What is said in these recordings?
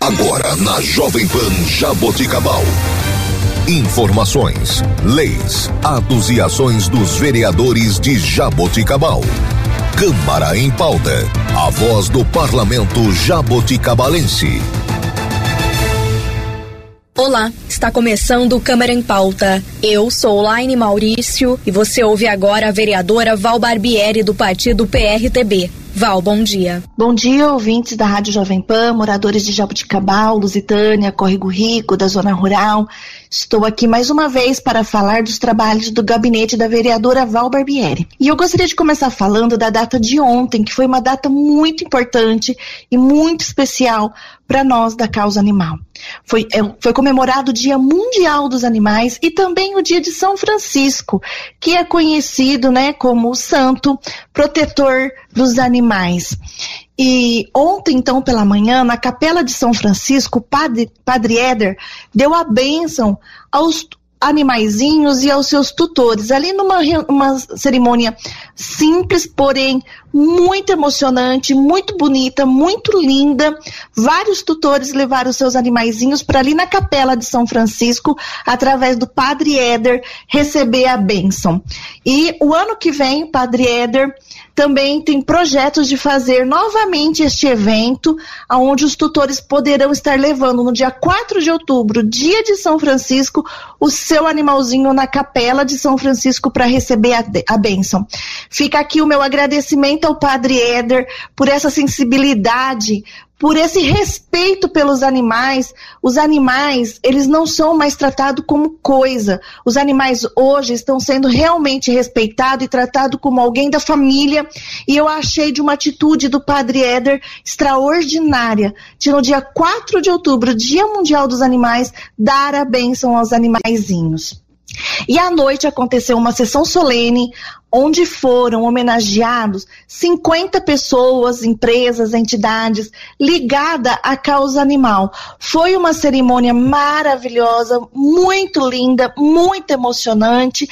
Agora na Jovem Pan Jaboticabal. Informações, leis, atos e ações dos vereadores de Jaboticabal. Câmara em pauta. A voz do parlamento jaboticabalense. Olá, está começando o Câmara em Pauta. Eu sou Laine Maurício e você ouve agora a vereadora Val Barbieri do partido PRTB. Val, bom dia. Bom dia, ouvintes da Rádio Jovem Pan, moradores de Jabuticabal, Lusitânia, Córrego Rico, da Zona Rural. Estou aqui mais uma vez para falar dos trabalhos do gabinete da vereadora Val Barbieri. E eu gostaria de começar falando da data de ontem, que foi uma data muito importante e muito especial para nós da causa animal. Foi, é, foi comemorado o Dia Mundial dos Animais e também o Dia de São Francisco, que é conhecido né, como o santo protetor dos animais. E ontem, então, pela manhã, na Capela de São Francisco, o padre, padre Éder deu a bênção aos animaizinhos e aos seus tutores, ali numa uma cerimônia simples, porém muito emocionante, muito bonita, muito linda. Vários tutores levaram seus animaizinhos para ali na capela de São Francisco, através do Padre Éder, receber a bênção. E o ano que vem, Padre Éder também tem projetos de fazer novamente este evento, onde os tutores poderão estar levando no dia 4 de outubro, dia de São Francisco, o seu animalzinho na capela de São Francisco para receber a, a bênção. Fica aqui o meu agradecimento ao Padre Éder por essa sensibilidade, por esse respeito pelos animais. Os animais, eles não são mais tratados como coisa. Os animais hoje estão sendo realmente respeitados e tratados como alguém da família. E eu achei de uma atitude do Padre Éder extraordinária, de no dia 4 de outubro, Dia Mundial dos Animais, dar a bênção aos animaizinhos. E à noite aconteceu uma sessão solene onde foram homenageados 50 pessoas, empresas, entidades ligadas à causa animal. Foi uma cerimônia maravilhosa, muito linda, muito emocionante.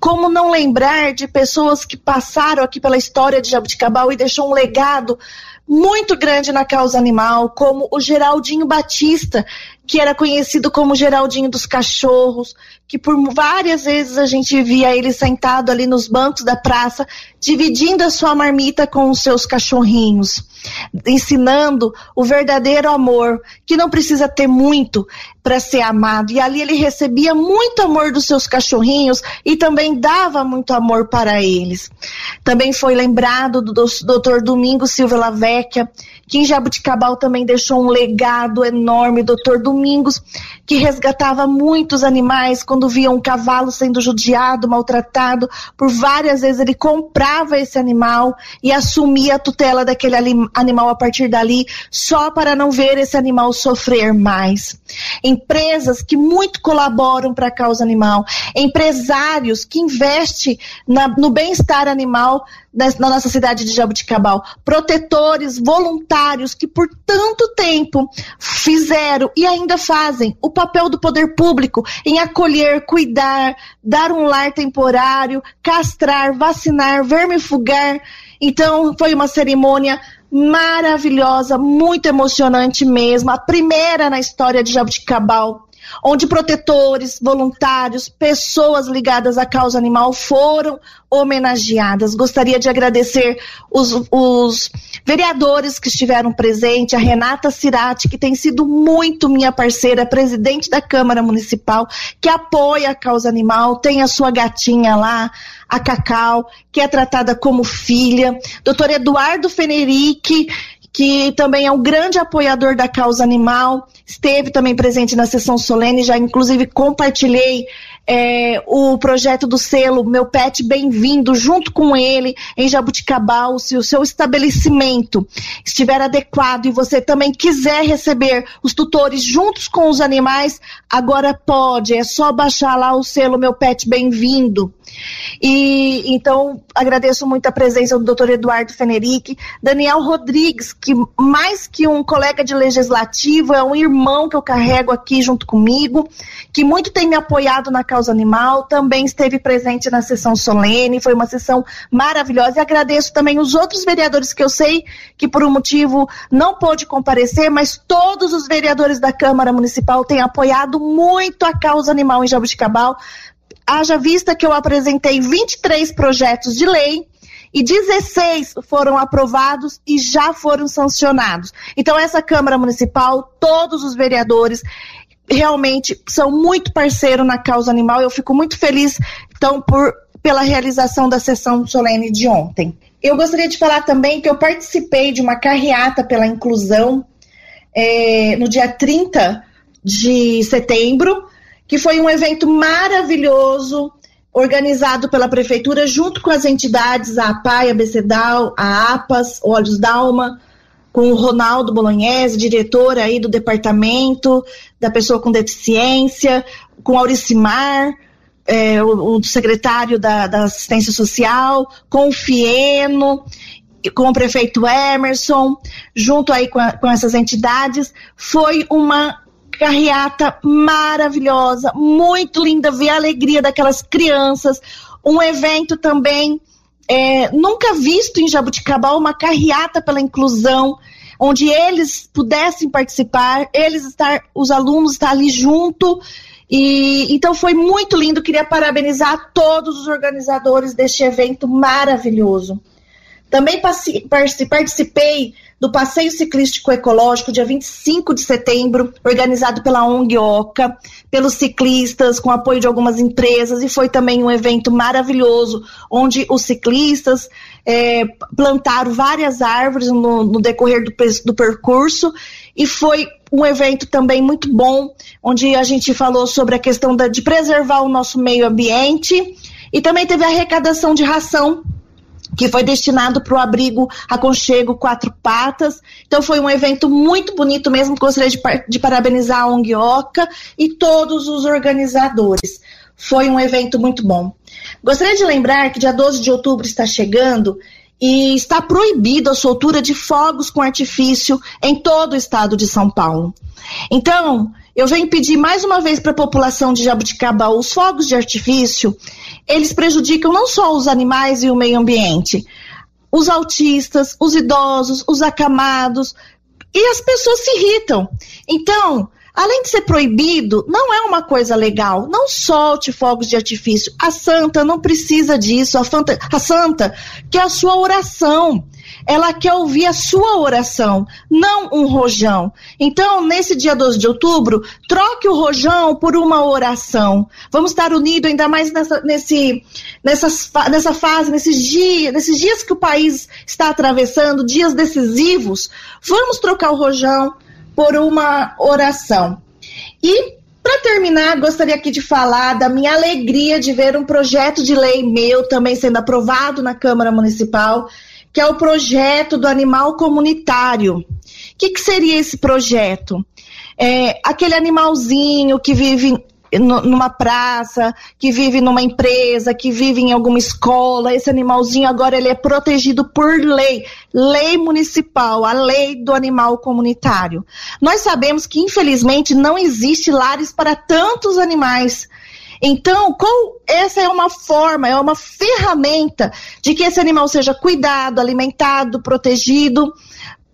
Como não lembrar de pessoas que passaram aqui pela história de Jabuticabal e deixou um legado muito grande na causa animal, como o Geraldinho Batista, que era conhecido como Geraldinho dos Cachorros, que por várias vezes a gente via ele sentado ali nos bancos da praça, dividindo a sua marmita com os seus cachorrinhos, ensinando o verdadeiro amor, que não precisa ter muito para ser amado. E ali ele recebia muito amor dos seus cachorrinhos e também dava muito amor para eles. Também foi lembrado do Dr. Domingos Silva Lavecchia, que em Jabuticabal também deixou um legado enorme, doutor Domingos, que resgatava muitos animais quando via um cavalo sendo judiado, maltratado, por várias vezes ele comprava esse animal e assumia a tutela daquele animal a partir dali, só para não ver esse animal sofrer mais. Empresas que muito colaboram para a causa animal, empresários que investem na, no bem-estar animal na nossa cidade de Jabuticabal. Protetores voluntários que por tanto tempo fizeram e ainda fazem o papel do poder público em acolher, cuidar, dar um lar temporário, castrar, vacinar, vermifugar. Então, foi uma cerimônia maravilhosa, muito emocionante mesmo, a primeira na história de Jabuticabal onde protetores, voluntários, pessoas ligadas à causa animal foram homenageadas. Gostaria de agradecer os, os vereadores que estiveram presentes, a Renata Cirati, que tem sido muito minha parceira, presidente da Câmara Municipal, que apoia a causa animal, tem a sua gatinha lá, a Cacau, que é tratada como filha. Doutor Eduardo Fenerick, que também é um grande apoiador da causa animal, esteve também presente na sessão solene, já inclusive compartilhei é, o projeto do selo Meu Pet Bem-vindo, junto com ele, em Jabuticabal, se o seu estabelecimento estiver adequado e você também quiser receber os tutores juntos com os animais, agora pode, é só baixar lá o selo Meu Pet Bem-vindo. E então agradeço muito a presença do Dr. Eduardo Fenerick, Daniel Rodrigues, que mais que um colega de legislativo, é um irmão que eu carrego aqui junto comigo, que muito tem me apoiado na causa animal, também esteve presente na sessão solene, foi uma sessão maravilhosa. E agradeço também os outros vereadores que eu sei que por um motivo não pôde comparecer, mas todos os vereadores da Câmara Municipal têm apoiado muito a causa animal em Jabuticabal haja vista que eu apresentei 23 projetos de lei e 16 foram aprovados e já foram sancionados. Então, essa Câmara Municipal, todos os vereadores realmente são muito parceiros na causa animal. Eu fico muito feliz, então, por, pela realização da sessão solene de ontem. Eu gostaria de falar também que eu participei de uma carreata pela inclusão é, no dia 30 de setembro, que foi um evento maravilhoso, organizado pela prefeitura junto com as entidades, a APAI, a BCDAL, a APAS, Olhos Dalma, com o Ronaldo Bolognese, diretor aí do departamento da pessoa com deficiência, com Auricimar, é, o, o, secretário da, da assistência social, com o Fieno, com o prefeito Emerson, junto aí com, a, com essas entidades, foi uma carreata maravilhosa, muito linda, ver a alegria daquelas crianças. Um evento também é, nunca visto em Jabuticabal, uma carreata pela inclusão, onde eles pudessem participar, eles estar, os alunos estar ali junto. E então foi muito lindo. Queria parabenizar todos os organizadores deste evento maravilhoso. Também participei do Passeio Ciclístico Ecológico, dia 25 de setembro, organizado pela ONG OCA, pelos ciclistas, com apoio de algumas empresas, e foi também um evento maravilhoso, onde os ciclistas é, plantaram várias árvores no, no decorrer do, do percurso, e foi um evento também muito bom, onde a gente falou sobre a questão da, de preservar o nosso meio ambiente, e também teve a arrecadação de ração que foi destinado para o abrigo Aconchego Quatro Patas. Então foi um evento muito bonito mesmo, gostaria de, de parabenizar a ONG Oca e todos os organizadores. Foi um evento muito bom. Gostaria de lembrar que dia 12 de outubro está chegando e está proibida a soltura de fogos com artifício em todo o estado de São Paulo. Então, eu venho pedir mais uma vez para a população de Jabuticaba os fogos de artifício eles prejudicam não só os animais e o meio ambiente, os autistas, os idosos, os acamados, e as pessoas se irritam. Então, além de ser proibido, não é uma coisa legal. Não solte fogos de artifício. A santa não precisa disso. A, fanta, a santa quer a sua oração ela quer ouvir a sua oração, não um rojão. Então, nesse dia 12 de outubro, troque o rojão por uma oração. Vamos estar unidos ainda mais nessa, nesse, nessas, nessa fase, nesses dias, nesses dias que o país está atravessando, dias decisivos. Vamos trocar o rojão por uma oração. E para terminar, gostaria aqui de falar da minha alegria de ver um projeto de lei meu também sendo aprovado na Câmara Municipal que é o projeto do animal comunitário. O que, que seria esse projeto? É, aquele animalzinho que vive numa praça, que vive numa empresa, que vive em alguma escola, esse animalzinho agora ele é protegido por lei, lei municipal, a lei do animal comunitário. Nós sabemos que infelizmente não existe lares para tantos animais. Então, qual, essa é uma forma, é uma ferramenta de que esse animal seja cuidado, alimentado, protegido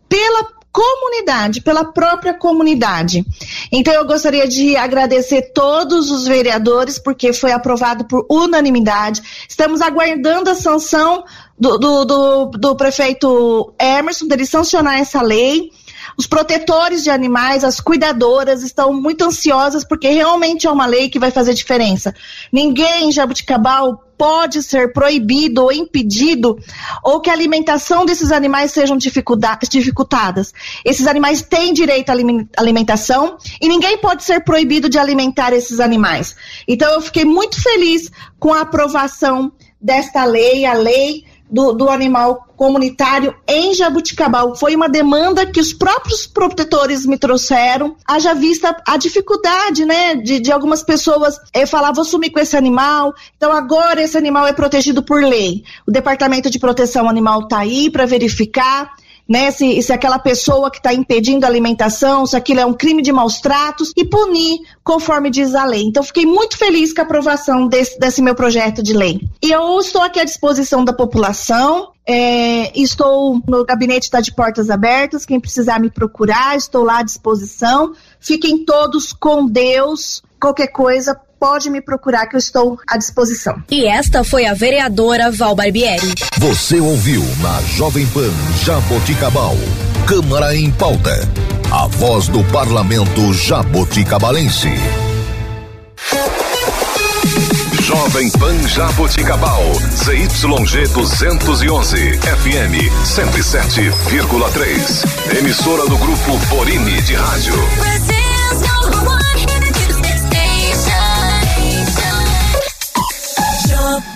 pela comunidade, pela própria comunidade. Então eu gostaria de agradecer todos os vereadores, porque foi aprovado por unanimidade. Estamos aguardando a sanção do, do, do, do prefeito Emerson, dele sancionar essa lei. Os protetores de animais, as cuidadoras estão muito ansiosas porque realmente é uma lei que vai fazer diferença. Ninguém em Jabuticabal pode ser proibido ou impedido ou que a alimentação desses animais sejam dificultadas. Esses animais têm direito à alimentação e ninguém pode ser proibido de alimentar esses animais. Então eu fiquei muito feliz com a aprovação desta lei, a lei do, do animal comunitário em Jabuticabal. Foi uma demanda que os próprios protetores me trouxeram, haja vista a dificuldade, né, de, de algumas pessoas eu falar, vou sumir com esse animal, então agora esse animal é protegido por lei. O Departamento de Proteção Animal está aí para verificar né? Se, se aquela pessoa que está impedindo a alimentação, se aquilo é um crime de maus tratos e punir conforme diz a lei. Então, fiquei muito feliz com a aprovação desse, desse meu projeto de lei. E eu estou aqui à disposição da população. É, estou no gabinete está de portas abertas. Quem precisar me procurar, estou lá à disposição. Fiquem todos com Deus. Qualquer coisa, pode me procurar que eu estou à disposição. E esta foi a vereadora Val Barbieri. Você ouviu na Jovem Pan Jaboticabal. Câmara em pauta. A voz do parlamento jaboticabalense. Jovem Pan Jaboticabal, ZYG 211, FM 107,3. Emissora do grupo Borini de Rádio. up.